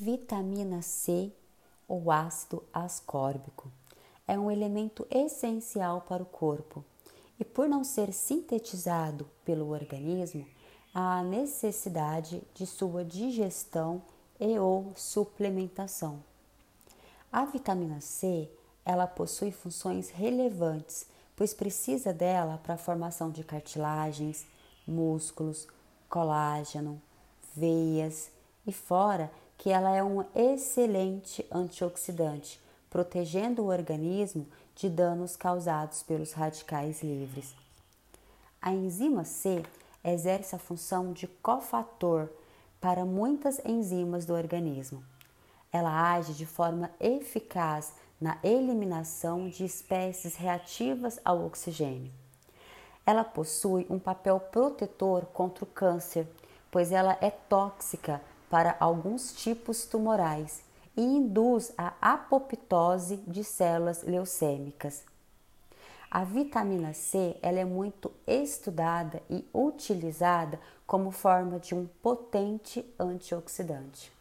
Vitamina C ou ácido ascórbico é um elemento essencial para o corpo e, por não ser sintetizado pelo organismo, há necessidade de sua digestão e ou suplementação. A vitamina C, ela possui funções relevantes, pois precisa dela para a formação de cartilagens, músculos, colágeno, veias e fora que ela é um excelente antioxidante, protegendo o organismo de danos causados pelos radicais livres. A enzima C exerce a função de cofator para muitas enzimas do organismo. Ela age de forma eficaz na eliminação de espécies reativas ao oxigênio. Ela possui um papel protetor contra o câncer, pois ela é tóxica para alguns tipos tumorais e induz a apoptose de células leucêmicas. A vitamina C ela é muito estudada e utilizada como forma de um potente antioxidante.